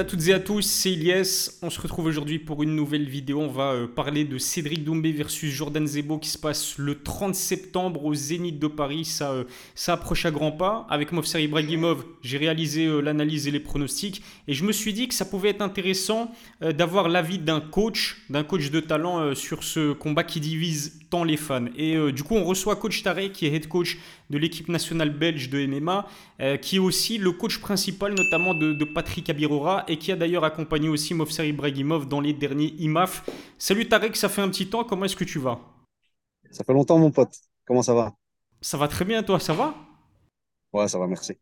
à toutes et à tous, c'est Ilyes. On se retrouve aujourd'hui pour une nouvelle vidéo. On va euh, parler de Cédric Doumbé versus Jordan Zebo qui se passe le 30 septembre au Zénith de Paris. Ça, euh, ça approche à grands pas. Avec Movsar Ibrahimov, j'ai réalisé euh, l'analyse et les pronostics. Et je me suis dit que ça pouvait être intéressant d'avoir l'avis d'un coach, d'un coach de talent sur ce combat qui divise tant les fans. Et du coup, on reçoit Coach Tarek, qui est head coach de l'équipe nationale belge de MMA, qui est aussi le coach principal notamment de, de Patrick Abirora et qui a d'ailleurs accompagné aussi Movsar Ibrahimov dans les derniers IMAF. Salut Tarek, ça fait un petit temps, comment est-ce que tu vas? Ça fait longtemps mon pote, comment ça va? Ça va très bien, toi, ça va? Ouais, ça va, merci.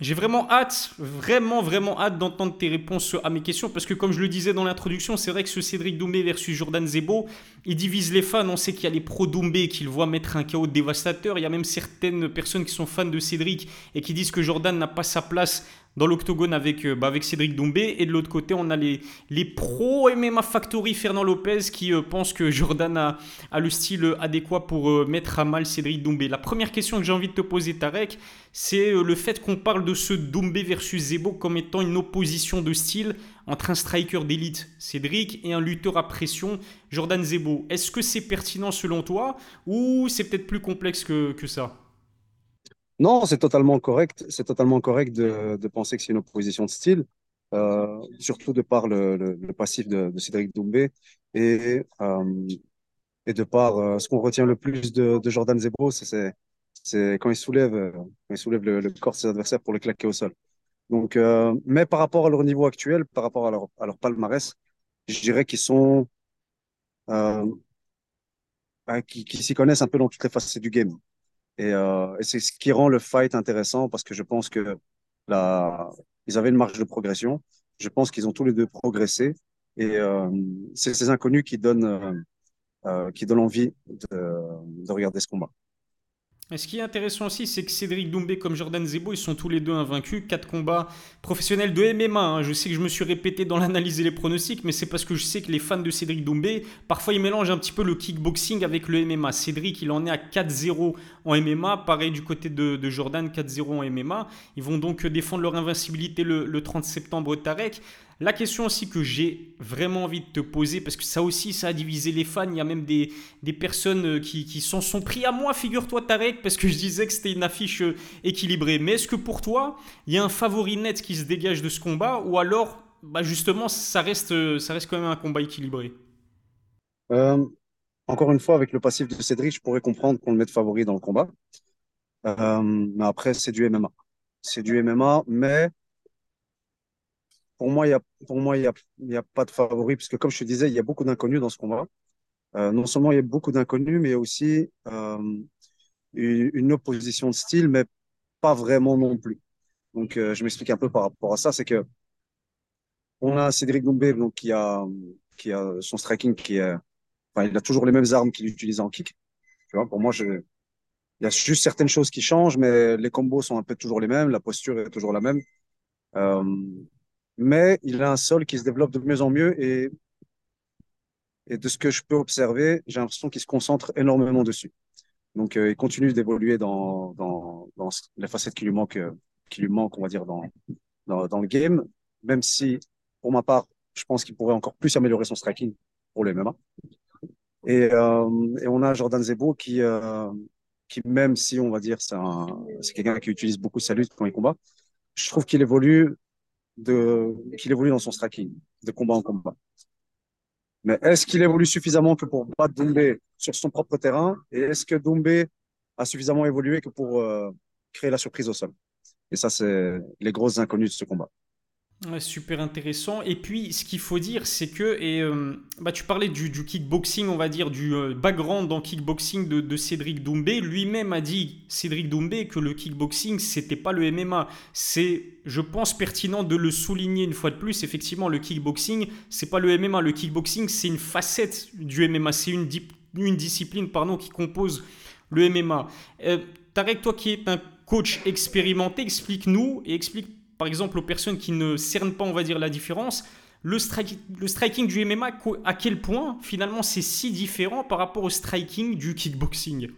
J'ai vraiment hâte, vraiment, vraiment hâte d'entendre tes réponses à mes questions parce que, comme je le disais dans l'introduction, c'est vrai que ce Cédric Doumbé versus Jordan Zebo, il divise les fans. On sait qu'il y a les pros Doumbé qui le voient mettre un chaos dévastateur. Il y a même certaines personnes qui sont fans de Cédric et qui disent que Jordan n'a pas sa place dans l'octogone avec, euh, bah, Cédric Doumbé. Et de l'autre côté, on a les, les pros MMA Factory Fernand Lopez qui euh, pensent que Jordan a, a, le style adéquat pour euh, mettre à mal Cédric Doumbé. La première question que j'ai envie de te poser, Tarek, c'est le fait qu'on parle de ce Doumbé versus Zebo comme étant une opposition de style entre un striker d'élite, Cédric, et un lutteur à pression, Jordan Zebo. Est-ce que c'est pertinent selon toi ou c'est peut-être plus complexe que ça? Non, c'est totalement correct. C'est totalement correct de, penser que c'est une opposition de style, euh, surtout de par le, passif de, Cédric Doumbé et, euh, et de par euh, ce qu'on retient le plus de, Jordan Zebo, c'est quand il soulève, il soulève le, corps de ses adversaires pour le claquer au sol. Donc, mais par rapport à leur niveau actuel, par rapport à leur, palmarès, je dirais qu'ils sont, euh, qui, qui s'y connaissent un peu dans toutes les facettes du game. Et, euh, c'est ce qui rend le fight intéressant parce que je pense que la, ils avaient une marge de progression. Je pense qu'ils ont tous les deux progressé. Et euh, c'est ces inconnus qui donnent, euh, euh qui donnent envie de, de regarder ce combat. Ce qui est intéressant aussi, c'est que Cédric Doumbé comme Jordan Zebo, ils sont tous les deux invaincus. Quatre combats professionnels de MMA. Hein. Je sais que je me suis répété dans l'analyse et les pronostics, mais c'est parce que je sais que les fans de Cédric Doumbé, parfois ils mélangent un petit peu le kickboxing avec le MMA. Cédric, il en est à 4-0 en MMA. Pareil du côté de, Jordan, 4-0 en MMA. Ils vont donc défendre leur invincibilité le, le 30 septembre Tarek. La question aussi que j'ai vraiment envie de te poser, parce que ça aussi, ça a divisé les fans. Il y a même des, des personnes euh, qui, s'en sont pris à moi, figure-toi, Tarek, parce que je disais que c'était une affiche euh, équilibrée. Mais est-ce que pour toi, il y a un favori net qui se dégage de ce combat, ou alors, bah justement, ça reste, euh, ça reste quand même un combat équilibré? Encore une fois, avec le passif de Cédric, je pourrais comprendre qu'on le mette favori dans le combat. Mais après, c'est du MMA. C'est du MMA, mais pour moi, il y a, pour moi, y a, y a pas de favori, parce que comme je te disais, il y a beaucoup d'inconnus dans ce combat. Euh, non seulement il y a beaucoup d'inconnus, mais aussi euh, une, une, opposition de style, mais pas vraiment non plus. Donc, euh, je m'explique un peu par rapport à ça, c'est que on a Cédric Doumbé, donc qui a, qui a son striking qui est, il a toujours les mêmes armes qu'il utilise en kick. Tu vois, pour moi, il y a juste certaines choses qui changent, mais les combos sont un peu toujours les mêmes, la posture est toujours la même. Euh, mais il a un sol qui se développe de mieux en mieux et, et de ce que je peux observer, j'ai l'impression qu'il se concentre énormément dessus. Donc, euh, il continue d'évoluer dans, dans, dans les facettes qui lui manquent, qui lui manquent, on va dire, dans, dans, dans le game, même si, pour ma part, je pense qu'il pourrait encore plus améliorer son striking pour le MMA. Et, euh, et on a Jordan Zebo qui, euh, qui même si on va dire c'est quelqu'un qui utilise beaucoup sa lutte quand il combat, je trouve qu'il évolue qu'il évolue dans son striking, de combat en combat. Mais est-ce qu'il évolue suffisamment que pour battre Doumbé sur son propre terrain? Et est-ce que Doumbé a suffisamment évolué que pour euh, créer la surprise au sol? Et ça, c'est les grosses inconnues de ce combat. Super intéressant. Et puis, ce qu'il faut dire, c'est que, et euh, bah, tu parlais du, du, kickboxing, on va dire, du euh, background dans kickboxing de, Cédric Doumbé. Lui-même a dit, Cédric Doumbé, que le kickboxing, c'était pas le MMA. C'est, je pense, pertinent de le souligner une fois de plus. Effectivement, le kickboxing, c'est pas le MMA. Le kickboxing, c'est une facette du MMA. C'est une, une discipline pardon, qui compose le MMA. Euh, Tarek, toi qui es un coach expérimenté, explique-nous et explique par exemple, aux personnes qui ne cernent pas, on va dire, la différence, le, striking du MMA, à quel point finalement c'est si différent par rapport au striking du kickboxing?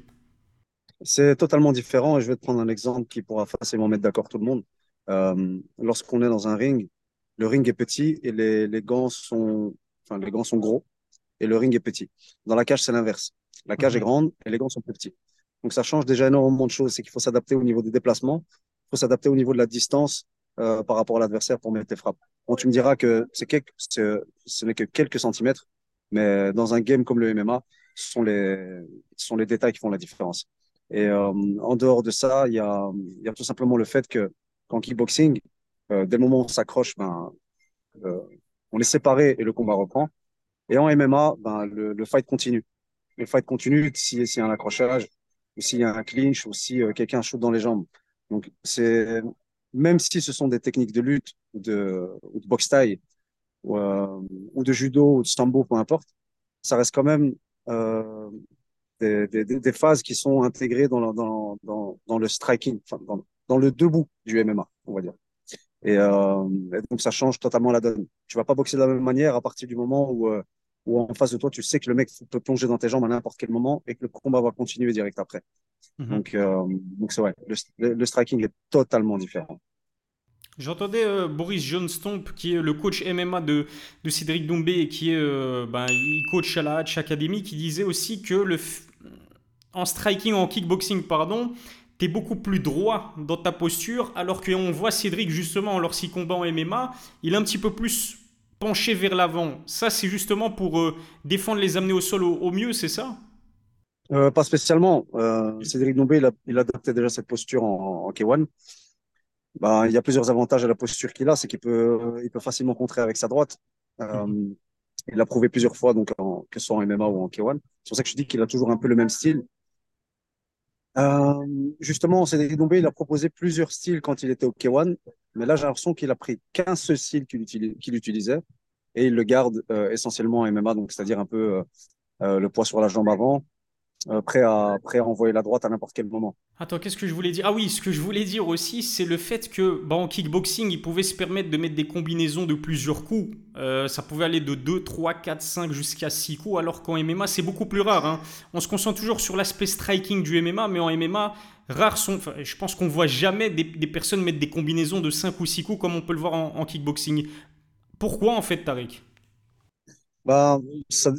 C'est totalement différent et je vais te prendre un exemple qui pourra facilement mettre d'accord tout le monde. Euh, Lorsqu'on est dans un ring, le ring est petit et les, les gants sont, enfin, les gants sont gros et le ring est petit. Dans la cage, c'est l'inverse. La cage est grande et les gants sont plus petits. Donc ça change déjà énormément de choses. C'est qu'il faut s'adapter au niveau des déplacements, il faut s'adapter au niveau de la distance euh, par rapport à l'adversaire pour mettre tes frappes. Bon, tu me diras que c'est ce n'est que quelques centimètres, mais dans un game comme le MMA, ce sont les, ce sont les détails qui font la différence. Et euh, en dehors de ça, il y a, y a tout simplement le fait que qu'en kickboxing, euh, dès le moment où on s'accroche, ben, euh, on est séparé et le combat reprend. Et en MMA, ben, le, le fight continue. Le fight continue si- s'il y a un accrochage, ou s'il y a un clinch, ou si euh, quelqu'un shoot dans les jambes. Donc, c'est, même si ce sont des techniques de lutte, ou de, boxe taille, ou, euh, ou de judo, ou de sambo, peu importe, ça reste quand même euh, des, phases qui sont intégrées dans, le- striking, dans, le debout du MMA, on va dire. Et, euh, et donc, ça change totalement la donne. Tu vas pas boxer de la même manière à partir du moment où, où en face de toi, tu sais que le mec peut plonger dans tes jambes à n'importe quel moment et que le combat va continuer direct après. Mhm. Donc, euh, donc c'est ouais, le, striking est totalement différent. J'entendais euh, Boris Johnston, qui est le coach MMA de, de Cédric Doumbé et qui est, euh, ben, il coach à la Hatch Academy, qui disait aussi que le, f- en striking, en kickboxing, pardon, t'es beaucoup plus droit dans ta posture, alors qu'on voit Cédric justement lors ses combats en MMA, il est un petit peu plus penché vers l'avant. Ça, c'est justement pour euh, défendre les amener au sol au, au mieux, c'est ça? Euh, pas spécialement. Euh, Cédric Doumbé, il, a, il adoptait déjà cette posture en, en K1. Ben, il y a plusieurs avantages à la posture qu'il a, c'est qu'il peut, il peut facilement contrer avec sa droite. Mhm. il l'a prouvé plusieurs fois, donc en, que ce soit en MMA ou en K1. C'est pour ça que je dis qu'il a toujours un peu le même style. Euh, justement, Cédric Doumbé, il a proposé plusieurs styles quand il était au K1, mais là, j'ai l'impression qu'il a pris qu'un seul style qu'il utilisait et il le garde euh, essentiellement en MMA, donc c'est-à-dire un peu euh, euh, le poids sur la jambe avant, euh, prêt à, prêt à envoyer la droite à n'importe quel moment. Attends, qu'est-ce que je voulais dire? Ah oui, ce que je voulais dire aussi, c'est le fait que bah, en kickboxing, il pouvait se permettre de mettre des combinaisons de plusieurs coups. Euh, ça pouvait aller de 2, 3, 4, 5 jusqu'à 6 coups, alors qu'en MMA, c'est beaucoup plus rare. hein. On se concentre toujours sur l'aspect striking du MMA, mais en MMA, rares sont. enfin, je pense qu'on voit jamais des, des personnes mettre des combinaisons de 5 ou 6 coups comme on peut le voir en, en kickboxing. Pourquoi en fait, Tariq? Bah, ça,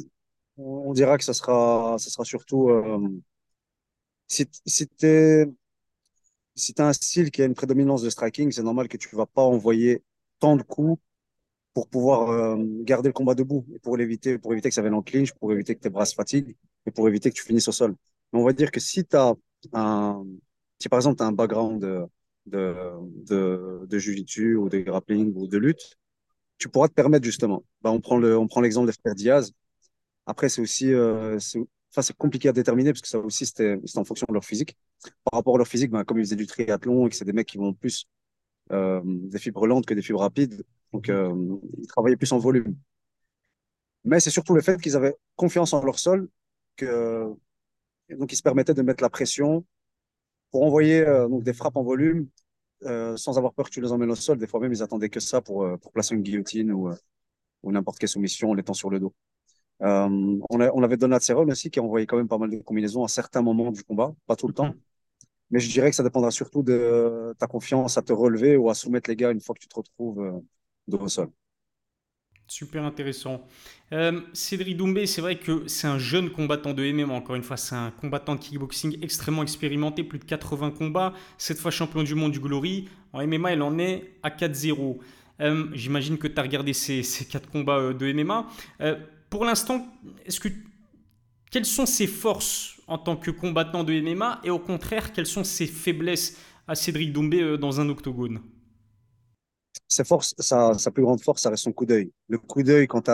on dira que ça sera, ça sera surtout euh, si, si si t'as un style qui a une prédominance de striking, c'est normal que tu vas pas envoyer tant de coups pour pouvoir euh, garder le combat debout et pour l'éviter, pour éviter que ça vienne en clinch, pour éviter que tes bras se fatiguent et pour éviter que tu finisses au sol. Mais on va dire que si tu as un, si par exemple tu as un background de, de, de, de ou de grappling ou de lutte, tu pourras te permettre justement. Bah, on prend le, on prend l'exemple Diaz. Après, c'est aussi, euh, c'est, enfin, c'est compliqué à déterminer parce que ça aussi, c'était, c'était en fonction de leur physique. Par rapport à leur physique, bah, comme ils faisaient du triathlon et que c'est des mecs qui vont plus euh, des fibres lentes que des fibres rapides, donc euh, ils travaillaient plus en volume. Mais c'est surtout le fait qu'ils avaient confiance en leur sol, que donc ils se permettaient de mettre la pression pour envoyer donc des frappes en volume sans avoir peur que tu les emmènes au sol. Des fois même, ils attendaient que ça pour, pour placer une guillotine ou, ou n'importe quelle soumission en l'étant sur le dos. Euh, on, a, on avait aussi qui a envoyé quand même pas mal de combinaisons à certains moments du combat, pas tout le temps. Mais je dirais que ça dépendra surtout de ta confiance à te relever ou à soumettre les gars une fois que tu te retrouves euh, dos au sol. Super intéressant. Euh, Cédric Doumbé, c'est vrai que c'est un jeune combattant de MMA, encore une fois, c'est un combattant de kickboxing extrêmement expérimenté, plus de 80 combats, cette fois champion du monde du Glory. En MMA, il en est à 4-0. Euh, J'imagine que tu as regardé ces, ces 4 combats euh, de MMA. Euh, pour l'instant, est-ce que quelles sont ses forces en tant que combattant de MMA et au contraire, quelles sont ses faiblesses à Cédric Doumbé euh, dans un octogone? Ses forces, sa, sa plus grande force, ça reste son coup d'œil. Le coup d'œil, quand tu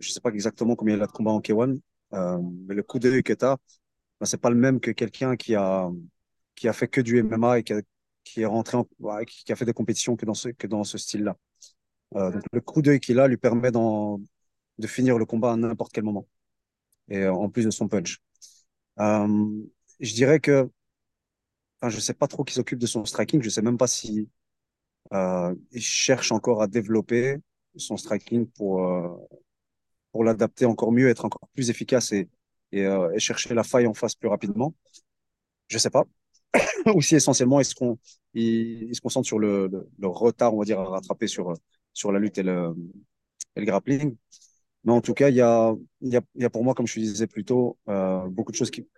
je sais pas exactement combien il a de combats en K1, euh, mais le coup d'œil que tu as, ben, c'est pas le même que quelqu'un qui a, qui a fait que du MMA et qui, a- est rentré qui, a fait des compétitions que dans ce, ce style-là. Euh, le coup d'œil qu'il a lui permet d'en- de finir le combat à n'importe quel moment. Et en plus de son punch. Euh, je dirais que, enfin, je sais pas trop qui s'occupe de son striking. Je sais même pas si euh, il cherche encore à développer son striking pour euh, pour l'adapter encore mieux, être encore plus efficace et et, chercher la faille en face plus rapidement. Je sais pas. aussi essentiellement, ils se, ils, ils se concentrent sur le, retard, on va dire, à rattraper sur, sur la lutte et le grappling. Mais en tout cas, il y a, y a, y a pour moi, comme je disais plus tôt, euh, beaucoup de choses qui,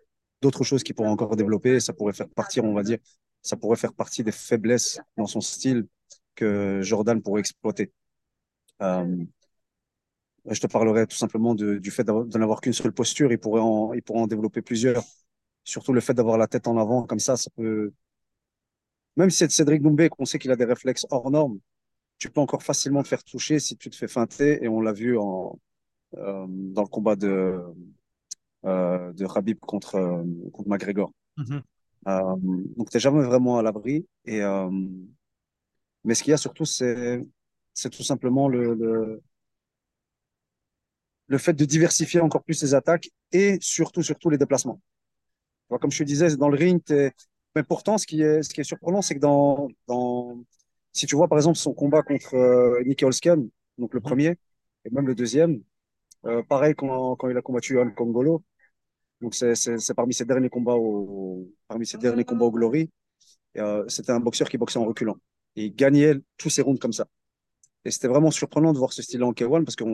d'autres choses qui pourraient encore développer. Ça pourrait faire partir, on va dire, ça pourrait faire partie des faiblesses dans son style que Jordan pourrait exploiter. Euh, je te parlerai tout simplement de, du fait d'en avoir qu'une seule posture. Il pourrait en, il pourrait en développer plusieurs. Surtout le fait d'avoir la tête en avant, comme ça, ça peut. Même si c'est Cédric Doumbé, qu'on sait qu'il a des réflexes hors normes, tu peux encore facilement te faire toucher si tu te fais feinter. Et on l'a vu en, dans le combat de, euh, de Rabib contre, euh, contre McGregor. Mm -hmm. euh, donc, tu n'es jamais vraiment à l'abri. Et, euh, mais ce qu'il y a surtout, c'est, c'est tout simplement le, le, le fait de diversifier encore plus les attaques et surtout, surtout les déplacements. Comme je te disais, dans le ring, mais pourtant, ce qui est, ce qui est surprenant, c'est que dans, dans, si tu vois par exemple son combat contre euh, Nicky Holsken, donc le mhm. premier, et même le deuxième, euh, pareil quand, quand il a combattu Anne Congolo, donc c'est parmi ses derniers combats au, parmi ses derniers combats au Glory, euh, c'était un boxeur qui boxait en reculant. Il gagnait tous ses rounds comme ça. Et c'était vraiment surprenant de voir ce style-là en K1 parce que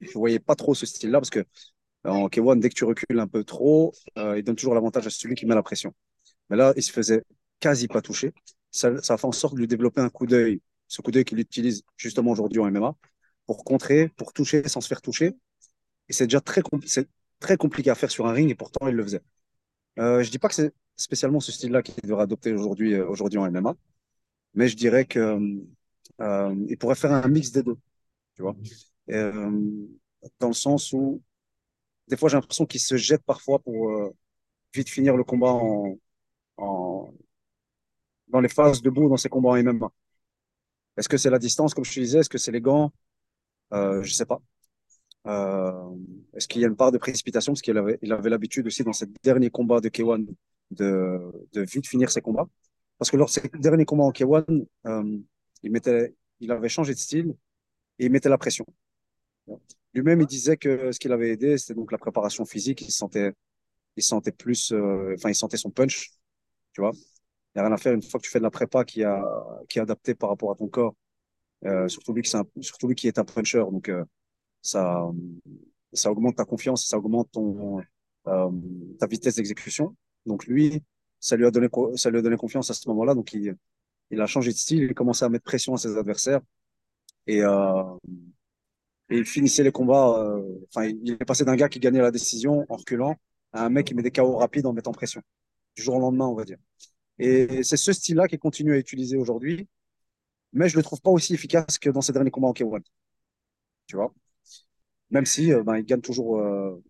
je voyais pas trop ce style-là parce que euh, en K1, dès que tu recules un peu trop, euh, il donne toujours l'avantage à celui qui met la pression. Mais là, il se faisait quasi pas toucher. Ça, ça fait en sorte de lui développer un coup d'œil, ce coup d'œil qu'il utilise justement aujourd'hui en MMA pour contrer, pour toucher sans se faire toucher. Et c'est déjà très, c'est très compliqué à faire sur un ring et pourtant il le faisait. Euh, je dis pas que c'est spécialement ce style-là qu'il devrait adopter aujourd'hui euh, aujourd'hui en MMA, mais je dirais que euh, il pourrait faire un mix des deux, tu vois. Euh, dans le sens où des fois j'ai l'impression qu'il se jette parfois pour euh, vite finir le combat en, en dans les phases debout dans ses combats en MMA. Est-ce que c'est la distance, comme je te disais, est-ce que c'est les gants? Euh, Je sais pas. Euh, Est-ce qu'il y a une part de précipitation? Parce qu'il avait, il avait l'habitude aussi dans ses derniers combats de K1 de, de vite finir ses combats. Parce que lors de ses derniers combats en K1, euh, il, mettait, il avait changé de style et il mettait la pression. Lui-même, il disait que ce qui l'avait aidé, c'était donc la préparation physique. Il se sentait, il sentait plus, euh, enfin, il sentait son punch, tu vois. Il n'y a rien à faire une fois que tu fais de la prépa qui, a, qui est adaptée par rapport à ton corps. Euh, surtout, lui qui un, surtout lui qui est un puncher. Donc, euh, ça, ça augmente ta confiance, ça augmente ton, euh, ta vitesse d'exécution. Donc lui, ça lui a donné, ça lui a donné confiance à ce moment-là. Donc il, il a changé de style, il a commencé à mettre pression à ses adversaires et, euh, et il finissait les combats. Euh, enfin, il est passé d'un gars qui gagnait la décision en reculant à un mec qui met des KO rapides en mettant pression du jour au lendemain, on va dire. Et c'est ce style-là qui continue à utiliser aujourd'hui, mais je le trouve pas aussi efficace que dans ses derniers combats en K1. Tu vois même si euh, ben, il gagne toujours euh,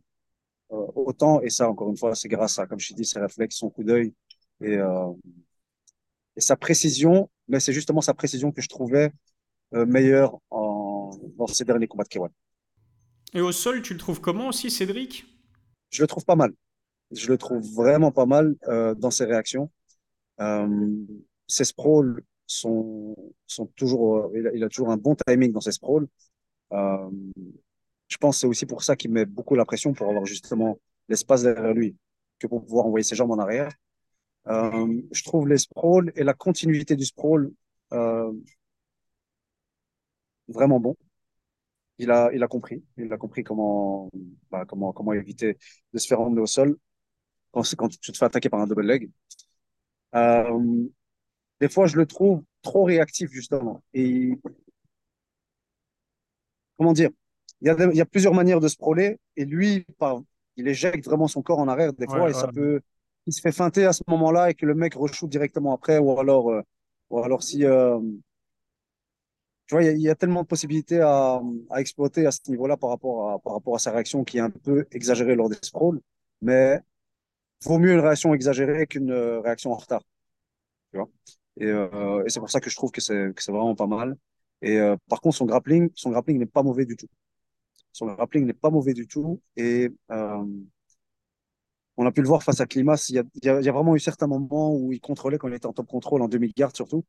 euh, autant. Et ça, encore une fois, c'est grâce à, comme je t'ai dit, ses réflexes, son coup d'œil et, et sa précision. Mais c'est justement sa précision que je trouvais meilleure en, dans ses derniers combats de K1. Et au sol, tu le trouves comment aussi, Cédric? Je le trouve pas mal. Je le trouve vraiment pas mal euh, dans ses réactions. Euh, ses sprawls sont, sont toujours, il a, il a, toujours un bon timing dans ses sprawls. Je pense que c'est aussi pour ça qu'il met beaucoup la pression pour avoir justement l'espace derrière lui que pour pouvoir envoyer ses jambes en arrière. Euh, je trouve les sprawls et la continuité du sprawl euh, vraiment bon. Il a, il a compris. Il a compris comment, bah, comment, comment éviter de se faire emmener au sol quand, quand tu te fais attaquer par un double leg. Euh, des fois, je le trouve trop réactif, justement. Et comment dire? Il y, a, il y a plusieurs manières de se et lui, par, il éjecte vraiment son corps en arrière des fois ouais, et ouais. ça peut. Il se fait feinter à ce moment-là et que le mec reshoot directement après ou alors, euh, ou alors si. Euh, tu vois, il y, a, il y, a, tellement de possibilités à, à exploiter à ce niveau-là par rapport à, par rapport à sa réaction qui est un peu exagérée lors des sprawls, mais vaut mieux une réaction exagérée qu'une euh, réaction en retard. Tu vois et, euh, et c'est pour ça que je trouve que c'est vraiment pas mal. Et euh, par contre, son grappling, son grappling n'est pas mauvais du tout. Son grappling n'est pas mauvais du tout. Et euh, on a pu le voir face à Klimas. Il y, a, il, y a, il y a vraiment eu certains moments où il contrôlait quand il était en top contrôle en demi-garde surtout.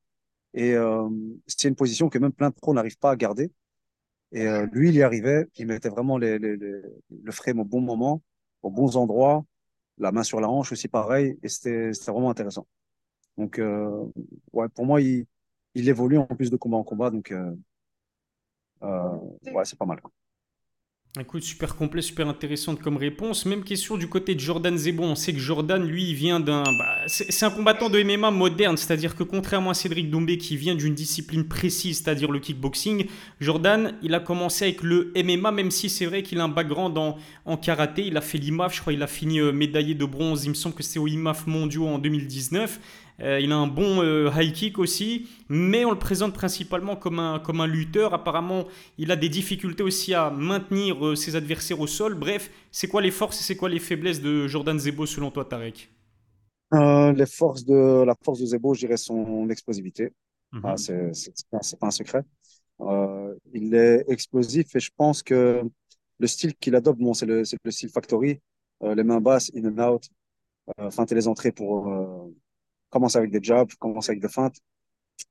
Et euh, c'est une position que même plein de pros n'arrivent pas à garder. Et euh, lui, il y arrivait. Il mettait vraiment les, les, les, le frame au bon moment, aux bons endroits. La main sur la hanche aussi pareil. Et c'était vraiment intéressant. Donc, euh, ouais, pour moi, il, il évolue en plus de combat en combat. Donc, ouais, c'est pas mal. quoi. Écoute, super complet, super intéressante comme réponse. Même question du côté de Jordan Zebo. On sait que Jordan, lui, vient d'un. bah, c'est c'est un combattant de MMA moderne, c'est-à-dire que contrairement à Cédric Doumbé qui vient d'une discipline précise, c'est-à-dire le kickboxing, Jordan, il a commencé avec le MMA, même si c'est vrai qu'il a un background en, en karaté. Il a fait l'IMAF, je crois, il a fini euh, médaillé de bronze. Il me semble que c'est au IMAF mondiaux en 2019. Euh, il a un bon euh, high kick aussi, mais on le présente principalement comme un, comme un lutteur. Apparemment, il a des difficultés aussi à maintenir euh, ses adversaires au sol. Bref, c'est quoi les forces et c'est quoi les faiblesses de Jordan Zebo selon toi, Tarek? Les forces de, la force de Zebo, je dirais son explosivité. Ah, Mhm. c'est pas un secret. Il est explosif et je pense que le style qu'il adopte, bon, c'est le, style factory, les mains basses, in and out, euh, feinter les entrées pour commencer avec des jabs, commencer avec des feintes,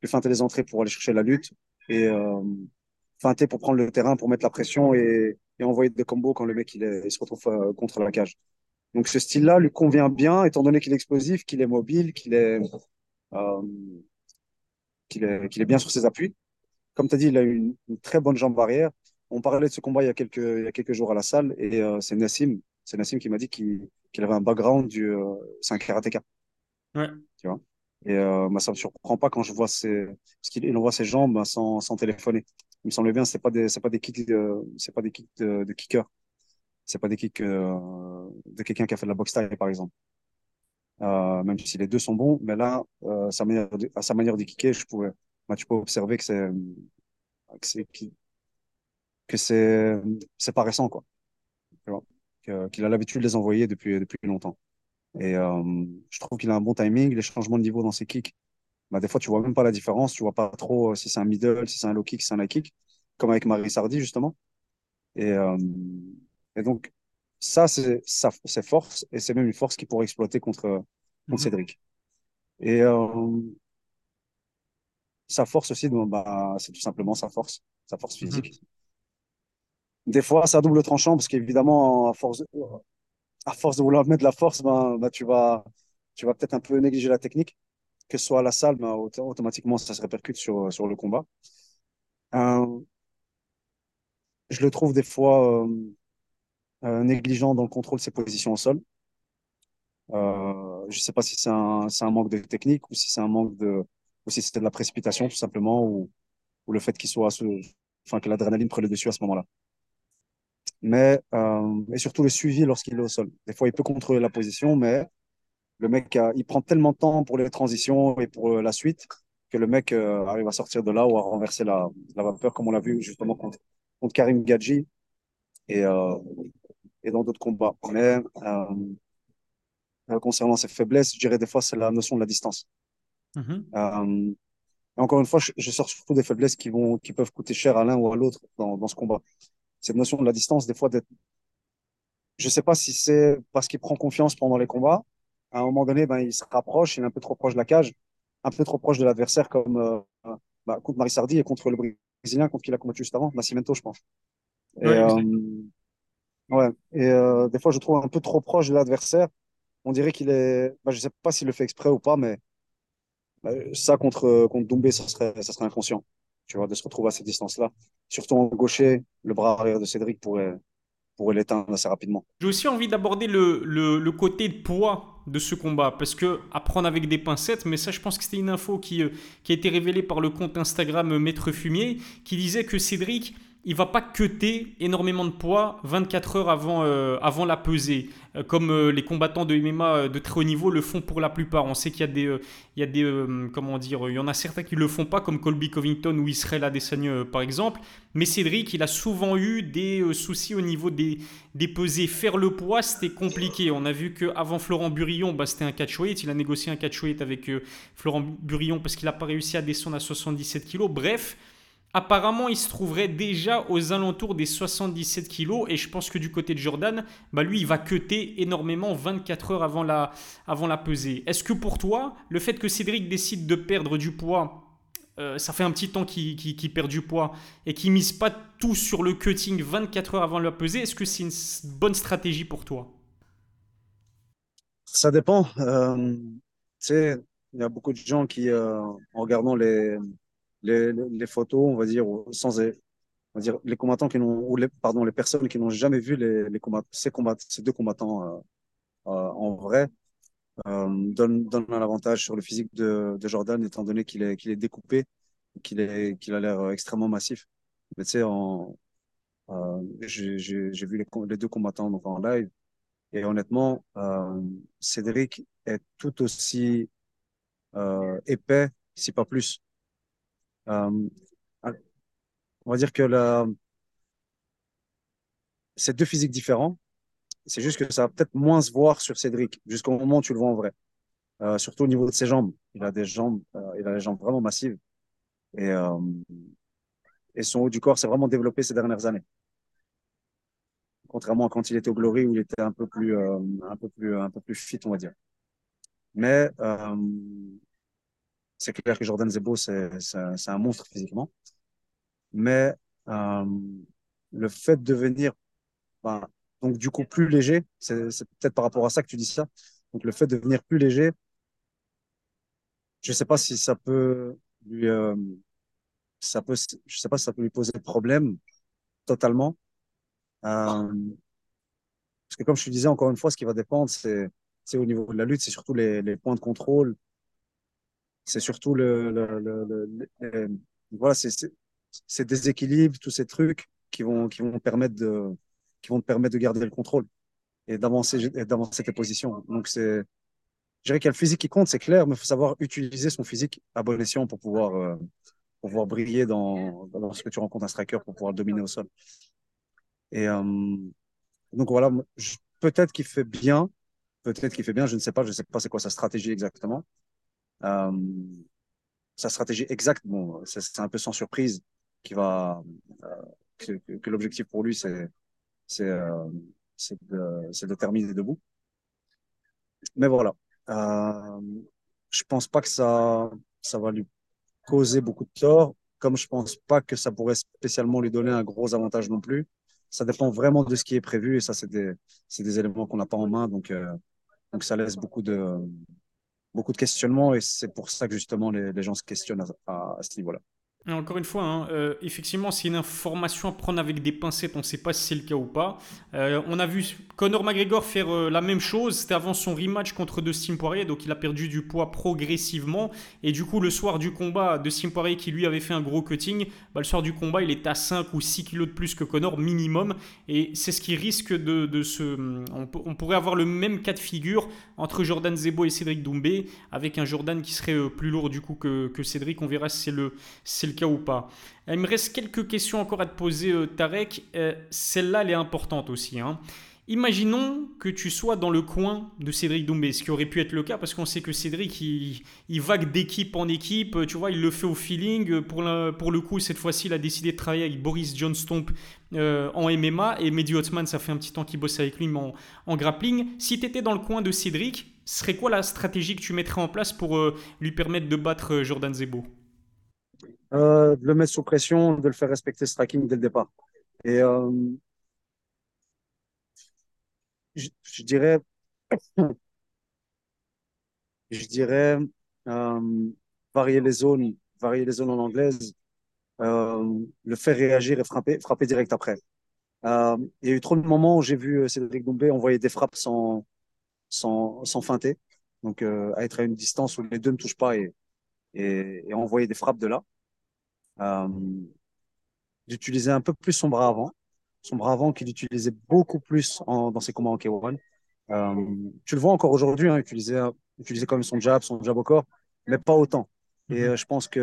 puis feinter les entrées pour aller chercher la lutte et euh, feinter pour prendre le terrain, pour mettre la pression et, envoyer des combos quand le mec il, se retrouve euh, contre la cage. Donc ce style-là lui convient bien, étant donné qu'il est explosif, qu'il est mobile, qu'il est, euh, qu'il est, bien sur ses appuis. Comme tu as dit, il a une, très bonne jambe arrière. On parlait de ce combat il y a quelques, jours à la salle et euh, c'est Nassim, Nassim qui m'a dit qu'il avait un background du, c'est un karatéka, Ouais. tu vois. Et euh, bah, ça me surprend pas quand je vois ses, parce qu'il il envoie ses jambes bah, sans, sans téléphoner. Il me semble bien, c'est pas des, c'est pas des kicks de, c'est pas des kicks de, kicker. C'est pas des kicks euh, de quelqu'un qui a fait de la boxe thaï, par exemple. Euh, même si les deux sont bons, mais là, euh, sa manière de, à sa manière de kicker, je pouvais, bah, tu peux observer que c'est, que c'est, que c'est, c'est pas récent, quoi. Qu'il a l'habitude de les envoyer depuis, depuis longtemps. Et euh, je trouve qu'il a un bon timing, les changements de niveau dans ses kicks. Bah, des fois, tu vois même pas la différence, tu vois pas trop euh, si c'est un middle, si c'est un low kick, si c'est un high kick, comme avec Marie Sardi, justement. Et, euh, et donc, ça, c'est sa, ses forces, et c'est même une force qu'il pourrait exploiter contre, contre Mhm. Cédric. Et euh, sa force aussi, bah, c'est tout simplement sa force, sa force Mhm. physique. Des fois, c'est à double tranchant, parce qu'évidemment, à force, à force de vouloir mettre de la force, ben, ben, tu vas, tu vas peut-être un peu négliger la technique, que ce soit à la salle, ben, auto- automatiquement, ça se répercute sur, sur le combat. Euh, je le trouve des fois euh, euh, négligent dans le contrôle de ses positions au sol. Je ne sais pas si c'est un, c'est manque de technique ou si c'est un manque de, ou si c'était de la précipitation, tout simplement, ou, ou le fait qu'il soit, enfin, que l'adrénaline prenne le dessus à ce moment-là. Mais, euh, et surtout le suivi lorsqu'il est au sol. Des fois, il peut contrôler la position, mais Le mec, il prend tellement de temps pour les transitions et pour euh, la suite que le mec euh, arrive à sortir de là ou à renverser la, la vapeur, comme on l'a vu justement contre, contre Karim Gadji et, euh, et dans d'autres combats. Mais concernant ses faiblesses, je dirais des fois, c'est la notion de la distance. Mhm. Euh, et encore une fois, je, je sors surtout des faiblesses qui, vont, qui peuvent coûter cher à l'un ou à l'autre dans, dans ce combat. Cette notion de la distance, des fois, d'être, je sais pas si c'est parce qu'il prend confiance pendant les combats. À un moment donné, ben, il se rapproche, il est un peu trop proche de la cage, un peu trop proche de l'adversaire, comme euh, bah, contre Marie Sardi et contre le Brésilien, contre qui il a combattu juste avant, Nascimento, je pense. Et, Ouais, euh, ouais. Et euh, des fois, je trouve un peu trop proche de l'adversaire. On dirait qu'il est. Bah, je sais pas s'il le fait exprès ou pas, mais ça contre, contre Doumbé, ça serait, ça serait inconscient. Tu vois, de se retrouver à cette distance-là. Surtout en gaucher, le bras arrière de Cédric pourrait, pourrait l'éteindre assez rapidement. J'ai aussi envie d'aborder le, le, côté poids de ce combat, parce que à prendre avec des pincettes, mais ça je pense que c'était une info qui, euh, qui a été révélée par le compte Instagram Maître Fumier, qui disait que Cédric, il va pas cutter énormément de poids 24 heures avant, euh, avant la pesée, euh, comme euh, les combattants de MMA de très haut niveau le font pour la plupart. On sait qu'il y a des, il y a des comment dire, il y en a certains qui le font pas, comme Colby Covington ou Israel Adesanya par exemple. Mais Cédric, il a souvent eu des soucis au niveau des, des pesées. Faire le poids, c'était compliqué. On a vu qu'avant Florent Burillon, bah, c'était un catchweight. Il a négocié un catchweight avec Florent Burillon parce qu'il n'a pas réussi à descendre à 77 kilos. Bref, apparemment, il se trouverait déjà aux alentours des 77 kilos. Et je pense que du côté de Jordan, bah, lui, il va cutter énormément 24 heures avant la, avant la pesée. Est-ce que pour toi, le fait que Cédric décide de perdre du poids euh, ça fait un petit temps qu'il perd du poids et qu'il mise pas tout sur le cutting 24 heures avant la peser, est-ce que c'est une bonne stratégie pour toi? Ça dépend. Euh, il y a beaucoup de gens qui, euh, en regardant les, les, photos, on va dire, sans, les combattants qui n'ont, ou les, pardon, les personnes qui n'ont jamais vu les, les ces, ces deux combattants euh, euh, en vrai, euh, donne, donne un avantage sur le physique de, Jordan, étant donné qu'il est, qu'il est découpé, qu'il est, qu'il a l'air extrêmement massif. Tu sais, en, euh, j'ai, vu les, deux combattants donc en live, et honnêtement, Cédric est tout aussi épais, si pas plus. Euh, on va dire que la... c'est deux physiques différents. C'est juste que ça va peut-être moins se voir sur Cédric jusqu'au moment où tu le vois en vrai. Euh, surtout au niveau de ses jambes. Il a des jambes, euh, il a des jambes vraiment massives. Et, et son haut du corps s'est vraiment développé ces dernières années. Contrairement à quand il était au Glory où il était un peu plus, un peu plus, un peu plus fit, on va dire. Mais c'est clair que Jordan Zebo, c'est un monstre physiquement. Mais euh, le fait de devenir, ben, donc du coup, plus léger, c'est peut-être par rapport à ça que tu dis ça. Donc le fait de devenir plus léger, je sais pas si ça peut lui, euh, ça peut, je sais pas si ça peut lui poser problème totalement. Euh, parce que comme je te disais encore une fois, ce qui va dépendre, c'est au niveau de la lutte, c'est surtout les, points de contrôle, c'est surtout le, le, le, le voilà, c'est ces déséquilibres, tous ces trucs qui vont, qui vont permettre de, qui vont te permettre de garder le contrôle et d'avancer, d'avancer tes positions. Donc c'est, je dirais qu'il y a le physique qui compte, c'est clair, mais il faut savoir utiliser son physique à bon escient pour pouvoir, euh, pour pouvoir briller dans, lorsque tu rencontres un striker pour pouvoir le dominer au sol. Et euh, donc voilà, peut-être qu'il fait bien, peut-être qu'il fait bien, je ne sais pas, je ne sais pas c'est quoi sa stratégie exactement. Euh, sa stratégie exacte, bon, c'est un peu sans surprise qui va euh, que, l'objectif pour lui c'est c'est euh, de, de, terminer debout. Mais voilà, euh, je pense pas que ça ça va lui causer beaucoup de tort, comme je pense pas que ça pourrait spécialement lui donner un gros avantage non plus. Ça dépend vraiment de ce qui est prévu et ça c'est des c'est des éléments qu'on n'a pas en main donc donc ça laisse beaucoup de beaucoup de questionnements et c'est pour ça que justement les, gens se questionnent à ce niveau-là. Encore une fois, hein, euh, effectivement, c'est une information à prendre avec des pincettes. On ne sait pas si c'est le cas ou pas. Euh, on a vu Conor McGregor faire euh, la même chose. C'était avant son rematch contre Dustin Poirier. Donc, il a perdu du poids progressivement. Et du coup, le soir du combat, Dustin Poirier qui lui avait fait un gros cutting, bah, le soir du combat, il est à 5 ou 6 kilos de plus que Conor minimum. Et c'est ce qui risque de, se. On, pourrait avoir le même cas de figure entre Jordan Zebo et Cédric Doumbé, avec un Jordan qui serait plus lourd du coup que, Cédric. On verra si c'est le, le cas ou pas. Il me reste quelques questions encore à te poser, euh, Tarek. Euh, celle-là, elle est importante aussi. Hein. Imaginons que tu sois dans le coin de Cédric Doumbé, ce qui aurait pu être le cas parce qu'on sait que Cédric, il, il vague d'équipe en équipe, tu vois, il le fait au feeling. Pour, le coup, cette fois-ci, il a décidé de travailler avec Boris John Stomp euh, en MMA et Mehdi Hotman, ça fait un petit temps qu'il bosse avec lui mais en, en grappling. Si tu étais dans le coin de Cédric, serait quoi la stratégie que tu mettrais en place pour lui permettre de battre Jordan Zebo? Euh, de le mettre sous pression, de le faire respecter ce tracking dès le départ. Et euh, je, dirais, je dirais euh, varier les zones, varier les zones en anglaise, le faire réagir et frapper, direct après. Il y a eu trop de moments où j'ai vu Cédric Doumbé envoyer des frappes sans, sans, feinter, donc à être à une distance où les deux ne touchent pas et envoyer des frappes de là euh, d'utiliser un peu plus son bras avant, son bras avant qu'il utilisait beaucoup plus en, dans ses combats en K1. Euh, tu le vois encore aujourd'hui, hein, utiliser, utiliser quand même son jab, son jab au corps, mais pas autant. Et euh, je pense que,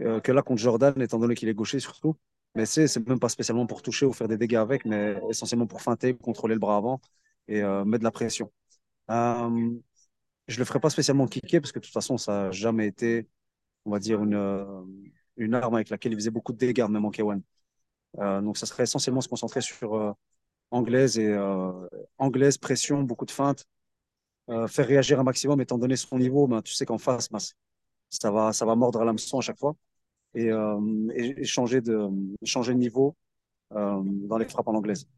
euh, que là, contre Jordan, étant donné qu'il est gaucher surtout, mais c'est, même pas spécialement pour toucher ou faire des dégâts avec, mais essentiellement pour feinter, contrôler le bras avant et euh, mettre de la pression. Euh, je le ferai pas spécialement kicker parce que de toute façon, ça n'a jamais été on va dire, une, euh, une arme avec laquelle il faisait beaucoup de dégâts, même en K1. Euh, donc, ça serait essentiellement se concentrer sur euh, anglaise et euh, anglaise, pression, beaucoup de feintes, faire réagir un maximum, étant donné son niveau, ben, tu sais qu'en face, ben, ça, va, ça va mordre à l'hameçon à chaque fois. Et, changer, de, changer de niveau dans les frappes en anglaise.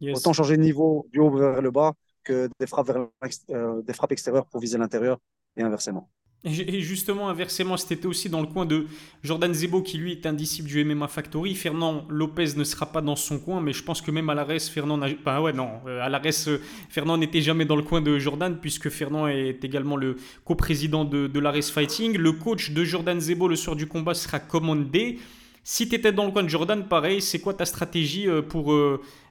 Yes. Autant changer de niveau du haut vers le bas que des frappes, vers des frappes extérieures pour viser l'intérieur et inversement. Et justement, inversement, c'était aussi dans le coin de Jordan Zebo, qui lui est un disciple du MMA Factory. Fernand Lopez ne sera pas dans son coin, mais je pense que même à l'ARES, Fernand. Non, euh, euh, Fernand n'était jamais dans le coin de Jordan, puisque Fernand est également le coprésident de, de l'ARES Fighting. Le coach de Jordan Zebo le soir du combat sera commandé. Si tu étais dans le coin de Jordan, pareil, c'est quoi ta stratégie euh, pour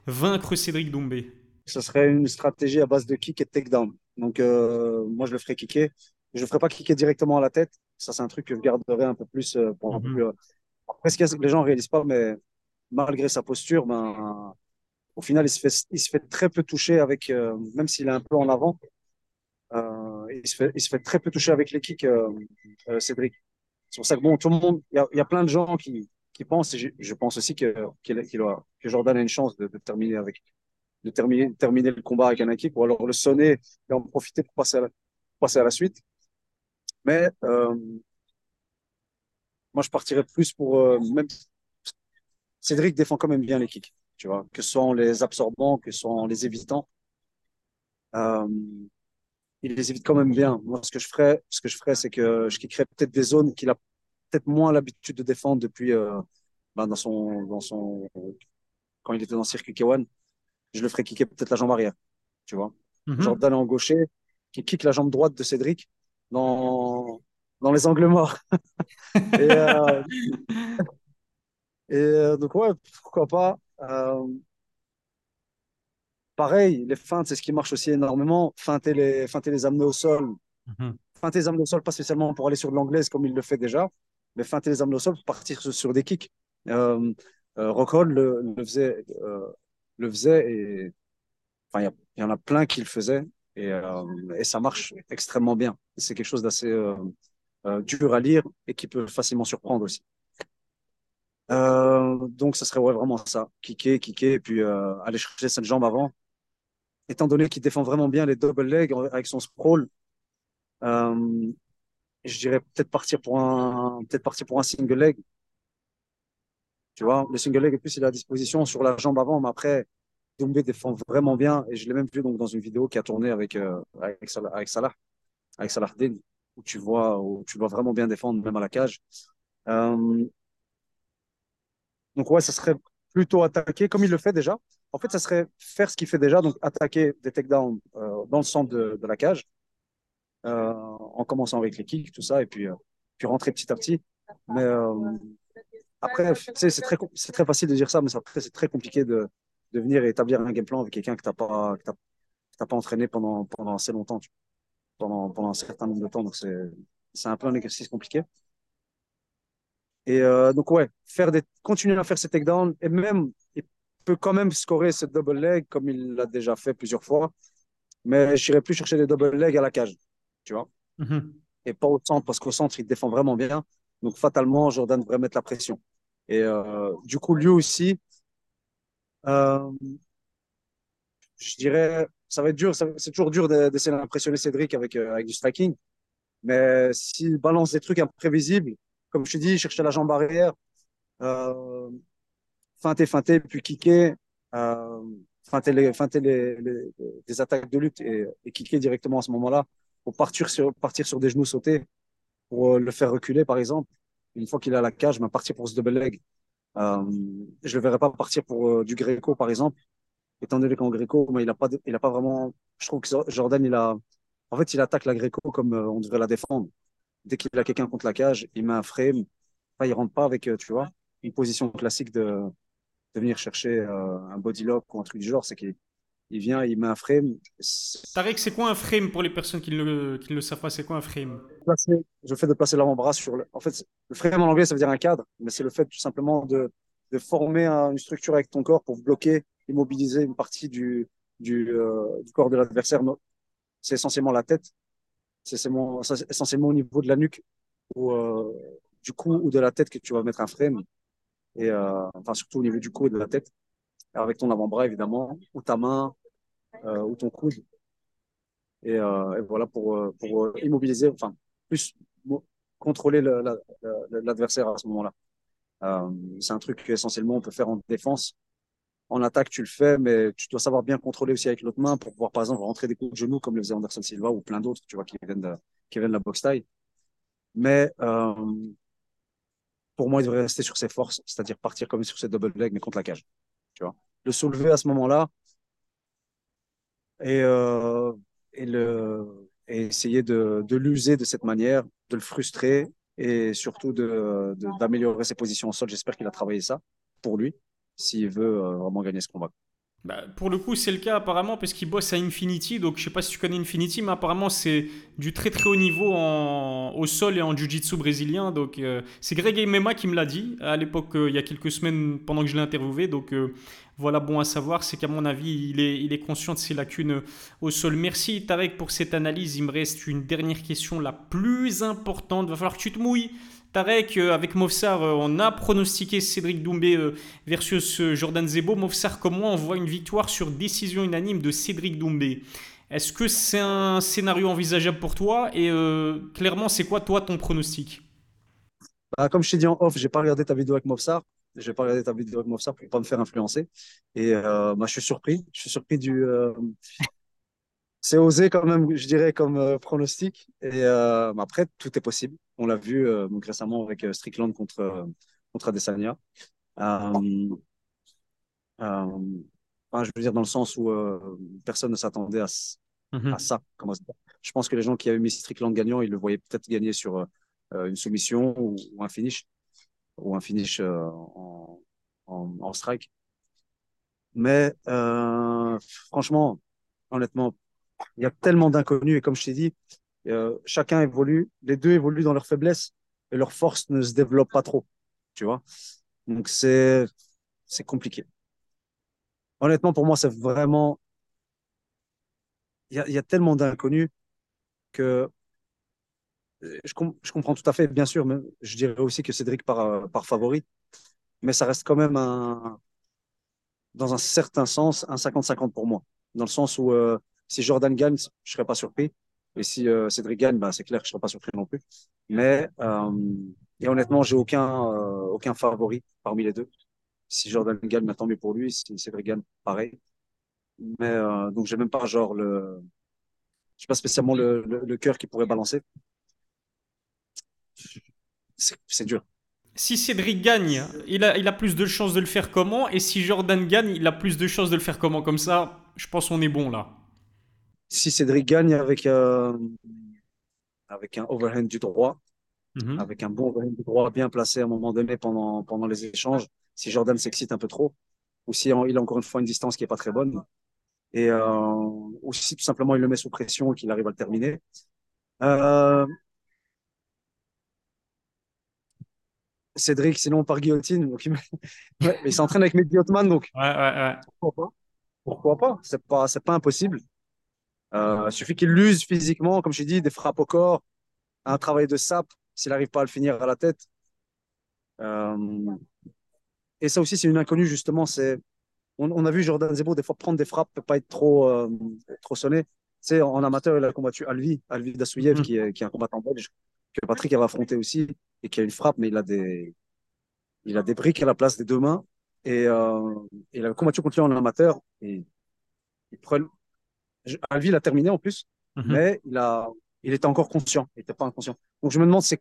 vaincre Cédric Doumbé? Ce serait une stratégie à base de kick et de takedown. Donc, moi, je le ferais kicker je ne ferai pas cliquer directement à la tête. Ça, c'est un truc que je garderai un peu plus euh, pour un peu plus. Euh, après, ce que les gens ne réalisent pas, mais malgré sa posture, ben, au final, il se fait, il se fait très peu toucher avec, euh, même s'il est un peu en avant, il, se fait, il se fait très peu toucher avec les kicks, Cédric. C'est pour ça que, bon, tout le monde, il y a, plein de gens qui, qui pensent, et je, pense aussi que, que Jordan a une chance de, terminer avec, de terminer, terminer le combat avec un kick, ou alors le sonner et en profiter pour passer à passer à la suite. Mais euh, moi, je partirais plus pour euh, même. Cédric défend quand même bien les kicks, tu vois, que ce soit en les absorbant, que ce soit en les évitant. Euh, il les évite quand même bien. Moi, ce que je ferais, ce que je ferais, c'est que je kickerais peut-être des zones qu'il a peut-être moins l'habitude de défendre depuis ben, dans son dans son quand il était dans le circuit K1. Je le ferais kicker peut-être la jambe arrière, tu vois. Mm -hmm. Jordan en gaucher, qui kick la jambe droite de Cédric dans, dans les angles morts. et, euh, et euh, donc, ouais, pourquoi pas. Euh, pareil, les feintes, c'est ce qui marche aussi énormément. Feinter les, feinter les amener au sol. Mm-hmm. Feinter les amener au sol, pas spécialement pour aller sur de l'anglaise comme il le fait déjà, mais feinter les amener au sol pour partir sur, des kicks. Euh, Rockhold le, le, faisait, le faisait et enfin, il y, y, en a plein qui le faisaient. Et, euh, et ça marche extrêmement bien. C'est quelque chose d'assez euh, euh, dur à lire et qui peut facilement surprendre aussi. donc, ça serait vraiment ça. Kicker, kicker, et puis aller chercher cette jambe avant. Étant donné qu'il défend vraiment bien les double legs avec son sprawl, je dirais peut-être partir pour un peut-être partir pour un single leg. Tu vois, le single leg, et plus il est à disposition sur la jambe avant, mais après, Doumbé défend vraiment bien et je l'ai même vu donc dans une vidéo qui a tourné avec euh, avec, Salah, avec Salah avec Salah où tu vois où tu vois vraiment bien défendre même à la cage. Euh, donc ouais, ça serait plutôt attaquer comme il le fait déjà. En fait, ça serait faire ce qu'il fait déjà, donc attaquer des takedowns euh, dans le centre de, de la cage, en commençant avec les kicks, tout ça, et puis, puis rentrer petit à petit. Mais après, c'est très, c'est très facile de dire ça, mais après, c'est très compliqué de, de venir établir un game plan avec quelqu'un que tu n'as pas, que pas entraîné pendant, pendant assez longtemps, pendant, pendant un certain nombre de temps. Donc, c'est un peu un exercice compliqué. Et euh, donc, ouais, faire des, continuer à faire ses takedowns et même, il peut quand même scorer ce double leg comme il l'a déjà fait plusieurs fois. Mais je n'irai plus chercher des double legs à la cage, tu vois. Mm-hmm. Et pas au centre, parce qu'au centre, il défend vraiment bien. Donc, fatalement, Jordan devrait mettre la pression. Et euh, du coup, lui aussi, je dirais, ça va être dur, c'est toujours dur d'essayer d'impressionner Cédric avec, euh, avec du striking. Mais s'il balance des trucs imprévisibles, comme je te dis, chercher la jambe arrière, euh, feinter, feinter, puis kicker, euh, feinter, les, les, attaques de lutte et, kicker directement à ce moment-là, pour partir sur, partir sur des genoux sautés, pour euh, le faire reculer, par exemple. Une fois qu'il à la cage, ben, partir pour ce double leg. Euh, je le verrais pas partir pour euh, du Gréco, par exemple, étant donné qu'en Gréco, il n'a pas, il a pas vraiment. Je trouve que Jordan, il a. En fait, il attaque la Gréco comme euh, on devrait la défendre. Dès qu'il a quelqu'un contre la cage, il met un frame. Enfin, il rentre pas avec, tu vois, une position classique de, de venir chercher un body lock ou un truc du genre. C'est qu'il il vient, il met un frame. Tarek, c'est quoi un frame pour les personnes qui ne, qui ne le savent pas? C'est quoi un frame? Je fais de placer l'avant-bras sur le. En fait, le frame en anglais, ça veut dire un cadre, mais c'est le fait tout simplement de, de former une structure avec ton corps pour bloquer, immobiliser une partie du, du, euh, du corps de l'adversaire. C'est essentiellement la tête. C'est essentiellement au niveau de la nuque ou euh, du cou ou de la tête que tu vas mettre un frame. Et euh, enfin, surtout au niveau du cou et de la tête. Avec ton avant-bras, évidemment, ou ta main, euh, ou ton coude. Et, euh, et voilà, pour, pour immobiliser, enfin, plus contrôler l'adversaire à ce moment-là. Euh, c'est un truc qu'essentiellement on peut faire en défense, En attaque, tu le fais, mais tu dois savoir bien contrôler aussi avec l'autre main pour pouvoir, par exemple, rentrer des coups de genoux comme le faisait Anderson Silva ou plein d'autres, tu vois, qui viennent de, qui viennent de la boxe taille. Mais euh, pour moi, il devrait rester sur ses forces, c'est-à-dire partir comme sur ses double legs, mais contre la cage. Tu vois. Le soulever à ce moment-là et, euh, et, le, et essayer de, de l'user de cette manière, de le frustrer et surtout d'améliorer de, d'améliorer ses positions au sol. J'espère qu'il a travaillé ça pour lui s'il veut euh, vraiment gagner ce combat. Bah, pour le coup, c'est le cas apparemment parce qu'il bosse à Infinity. Donc, je sais pas si tu connais Infinity, mais apparemment, c'est du très très haut niveau au sol et en jiu-jitsu brésilien. Donc, euh, c'est Greg Mema qui me l'a dit à l'époque, euh, il y a quelques semaines, pendant que je l'ai interviewé. Donc, euh, voilà, bon à savoir, c'est qu'à mon avis, il est, il est conscient de ses lacunes au sol. Merci Tarek pour cette analyse. Il me reste une dernière question, la plus importante. Va falloir que tu te mouilles. Tarek, euh, avec Mofsar, euh, on a pronostiqué Cédric Doumbé euh, versus Jordan Zebo. Mofsar, comme moi, on voit une victoire sur décision unanime de Cédric Doumbé. Est-ce que c'est un scénario envisageable pour toi? Et clairement, c'est quoi, toi, ton pronostic? Bah, Comme je t'ai dit en off, j'ai pas regardé ta vidéo avec Mofsar. Je n'ai pas regardé ta vidéo avec Mofsar pour ne pas me faire influencer. Et bah, je suis surpris. Je suis surpris du, c'est osé quand même, je dirais, comme euh, pronostic. Et euh, après, tout est possible. On l'a vu euh, donc récemment avec Strickland contre, contre Adesanya. Enfin, je veux dire, dans le sens où personne ne s'attendait à, mm-hmm. à, ça. Comment je pense que les gens qui avaient mis Strickland gagnant, ils le voyaient peut-être gagner sur une soumission ou, un finish, ou un finish en, en, en, strike. Mais franchement, honnêtement, il y a tellement d'inconnus et comme je t'ai dit, euh, chacun évolue, les deux évoluent dans leur faiblesse et leur force ne se développe pas trop, tu vois. Donc c'est compliqué. Honnêtement, pour moi, c'est vraiment il y a, y a tellement d'inconnus que je, je, comprends tout à fait, bien sûr, mais je dirais aussi que Cédric par, par favori, mais ça reste quand même un, dans un certain sens, un 50-50 pour moi, dans le sens où euh, si Jordan gagne, je ne serais pas surpris. Et si euh, Cédric gagne, bah, c'est clair que je ne serais pas surpris non plus. Mais euh, et honnêtement, j'ai aucun, euh, aucun favori parmi les deux. Si Jordan gagne, bah, tant mieux pour lui. Si Cédric gagne, pareil. Mais donc, j'ai même pas genre le. Je pas spécialement le, cœur qui pourrait balancer. C'est dur. Si Cédric gagne, il a plus de chances de le faire comment? Et si Jordan gagne, il a plus de chances de le faire comment? Comme ça, je pense qu'on est bon là si Cédric gagne avec, euh, avec un overhand du droit, mhm. avec un bon overhand du droit bien placé à un moment donné pendant, pendant les échanges, si Jordan s'excite un peu trop, ou si il a encore une fois une distance qui est pas très bonne, et euh, ou si tout simplement il le met sous pression et qu'il arrive à le terminer. Euh, Cédric, sinon par guillotine, donc il, il s'entraîne avec Mehdi Othman, donc ouais, ouais, ouais. pourquoi pas? Pourquoi pas? C'est pas, c'est pas impossible. Euh, il suffit qu'il l'use physiquement, comme je dit, des frappes au corps, un travail de sap, s'il n'arrive pas à le finir à la tête. Euh, et ça aussi, c'est une inconnue, justement. C'est, on, on, a vu Jordan Zebo des fois prendre des frappes, pas être trop, euh, trop sonné. Tu sais, en amateur, il a combattu Alvi, Alvi Dassouyev, mm. qui, est, qui est un combattant belge, que Patrick avait affronté aussi, et qui a une frappe, mais il a des, il a des briques à la place des deux mains. Et euh, il a combattu contre lui en amateur. Et il Alvi l'a terminé en plus, mhm. mais il, a, il était encore conscient, il n'était pas inconscient. Donc je me demande c'est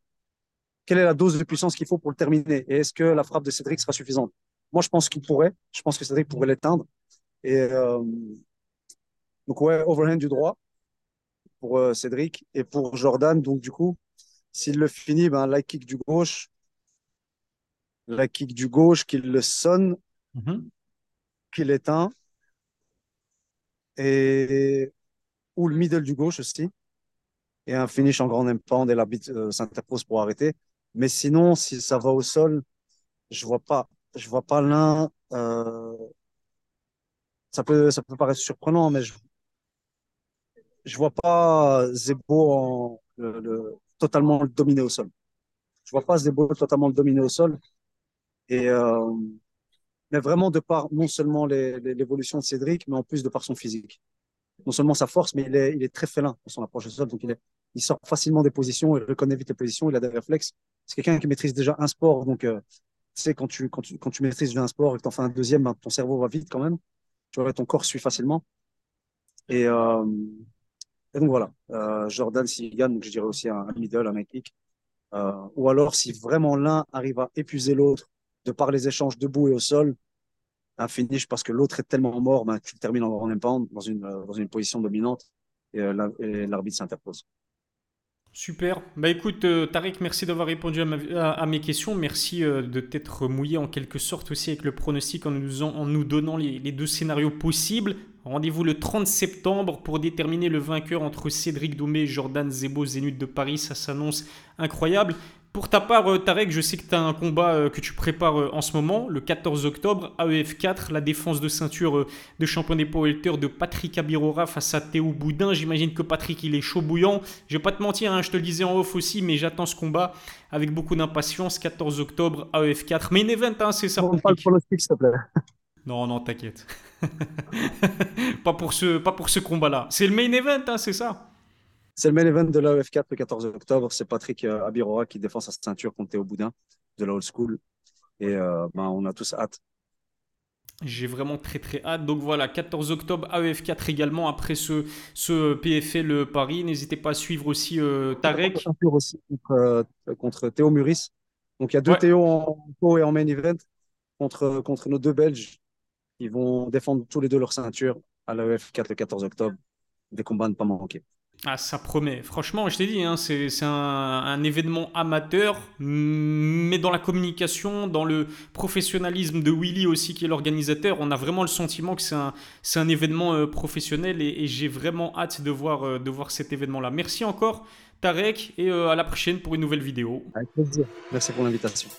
quelle est la dose de puissance qu'il faut pour le terminer? Et est-ce que la frappe de Cédric sera suffisante? Moi je pense qu'il pourrait, je pense que Cédric pourrait l'éteindre. Et euh, donc ouais, overhand du droit pour euh, Cédric et pour Jordan. Donc du coup, s'il le finit, ben la kick du gauche, la kick du gauche qu'il le sonne, mhm. qu'il éteint ou le middle du gauche aussi. Et un finish en grand impact et l'arbitre euh, s'interpose pour arrêter. Mais sinon, si ça va au sol, je vois pas, je vois pas l'un. Euh, ça peut, ça peut paraître surprenant, mais je, je vois pas Zebo en, le, totalement le dominer au sol. Je vois pas Zebo totalement le dominer au sol. Et euh, mais vraiment de par non seulement l'évolution de Cédric, mais en plus de par son physique. Non seulement sa force, mais il est, il est très félin dans son approche au sol, donc il, est, il sort facilement des positions, il reconnaît vite les positions, il a des réflexes. C'est quelqu'un qui maîtrise déjà un sport, donc euh, sais, quand tu, quand, tu, quand tu maîtrises un sport et que tu en fais un deuxième, ben, ton cerveau va vite quand même. Tu vois, ton corps suit facilement. Et, euh, et donc voilà, euh, Jordan s'il gagne, donc je dirais aussi un, middle, un kick. Euh, ou alors si vraiment l'un arrive à épuiser l'autre de par les échanges debout et au sol, un finish parce que l'autre est tellement mort, ben, tu termines en impound dans une, dans une position dominante et, et l'arbitre s'interpose. Super. Bah écoute, euh, Tariq, merci d'avoir répondu à, mes questions. Merci euh, de t'être mouillé en quelque sorte aussi avec le pronostic en nous, en nous donnant les, les, deux scénarios possibles. Rendez-vous le 30 septembre pour déterminer le vainqueur entre Cédric Doumé Jordan Zebo Zénith de Paris. Ça s'annonce incroyable. Pour ta part, euh, Tarek, je sais que tu as un combat euh, que tu prépares euh, en ce moment, le 14 octobre, AEF 4, la défense de ceinture de champion des powerlifters de Patrick Abirora face à Théo Boudin. J'imagine que Patrick, il est chaud bouillant. Je vais pas te mentir, hein, je te le disais en off aussi, mais j'attends ce combat avec beaucoup d'impatience. 14 octobre, AEF 4. Main event, hein, c'est ça. On pas le pronostic, s'il te plaît. Non, non, t'inquiète. pas pour ce, pas pour ce combat-là. C'est le main event, hein, c'est ça? C'est le main event de l'AEF4 le 14 octobre. C'est Patrick euh, Abirora qui défend sa ceinture contre Théo Boudin de la Old School. Et euh, ben, on a tous hâte. J'ai vraiment très très hâte. Donc voilà, 14 octobre, AEF4 également après ce, ce PFL Paris. N'hésitez pas à suivre aussi euh, Tarek. aussi contre, contre, Théo Muris. Donc il y a deux Théo en co et en main event contre, contre nos deux Belges qui vont défendre tous les deux leur ceinture à l'AEF4 le 14 octobre. Des combats à ne pas manquer. Ah, ça promet. Franchement, je t'ai dit, hein, c'est un, événement amateur, mais dans la communication, dans le professionnalisme de Willy aussi, qui est l'organisateur, on a vraiment le sentiment que c'est un, un, événement euh, professionnel et, j'ai vraiment hâte de voir, euh, de voir cet événement-là. Merci encore, Tarek, et euh, à la prochaine pour une nouvelle vidéo. Avec plaisir. Merci pour l'invitation.